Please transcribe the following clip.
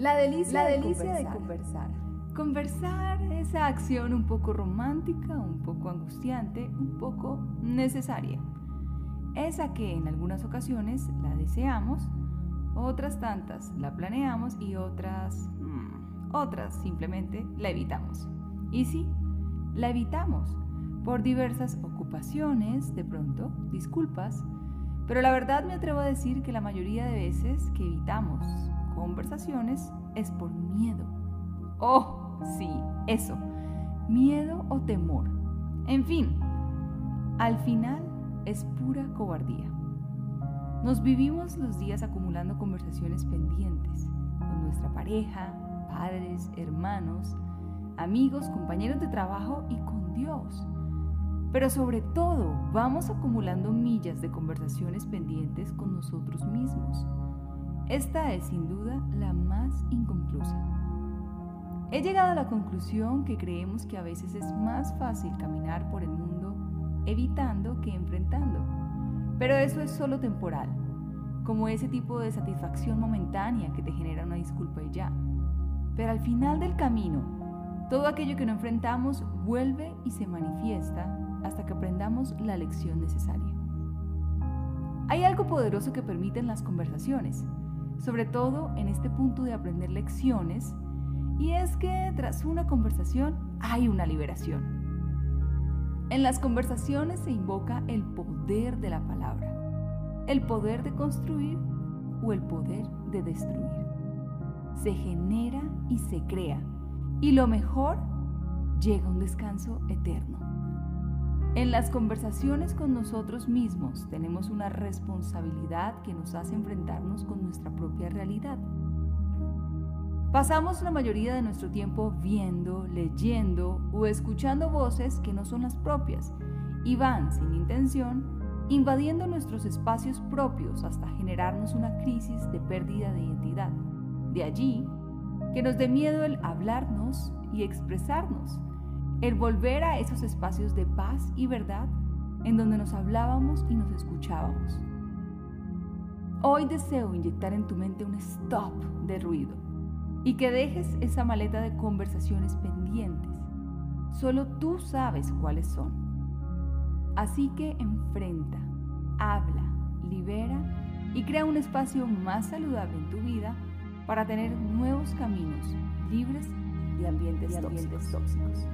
La delicia, de, conversar. Conversar, esa acción un poco romántica, un poco angustiante, un poco necesaria. Esa que en algunas ocasiones la deseamos, otras tantas la planeamos y otras, mm, otras simplemente la evitamos. Y sí, la evitamos por diversas ocupaciones, de pronto, disculpas, pero la verdad me atrevo a decir que la mayoría de veces que evitamos conversaciones es por miedo. Oh, sí, eso. Miedo o temor. En fin, al final es pura cobardía. Nos vivimos los días acumulando conversaciones pendientes con nuestra pareja, padres, hermanos, amigos, compañeros de trabajo y con Dios. Pero sobre todo, vamos acumulando millas de conversaciones pendientes con nosotros mismos esta es sin duda la más inconclusa. He llegado a la conclusión que creemos que a veces es más fácil caminar por el mundo evitando que enfrentando. Pero eso es solo temporal, como ese tipo de satisfacción momentánea que te genera una disculpa y ya. Pero al final del camino, todo aquello que no enfrentamos vuelve y se manifiesta hasta que aprendamos la lección necesaria. Hay algo poderoso que permiten las conversaciones, sobre todo en este punto de aprender lecciones, y es que tras una conversación hay una liberación. En las conversaciones se invoca el poder de la palabra, el poder de construir o el poder de destruir. Se genera y se crea, y lo mejor, llega un descanso eterno. En las conversaciones con nosotros mismos tenemos una responsabilidad que nos hace enfrentarnos con nuestra propia realidad. Pasamos la mayoría de nuestro tiempo viendo, leyendo o escuchando voces que no son las propias y van sin intención invadiendo nuestros espacios propios hasta generarnos una crisis de pérdida de identidad. De allí que nos dé miedo el hablarnos y expresarnos el volver a esos espacios de paz y verdad en donde nos hablábamos y nos escuchábamos. Hoy deseo inyectar en tu mente un stop de ruido y que dejes esa maleta de conversaciones pendientes. Solo tú sabes cuáles son. Así que enfrenta, habla, libera y crea un espacio más saludable en tu vida para tener nuevos caminos libres de ambientes, tóxicos.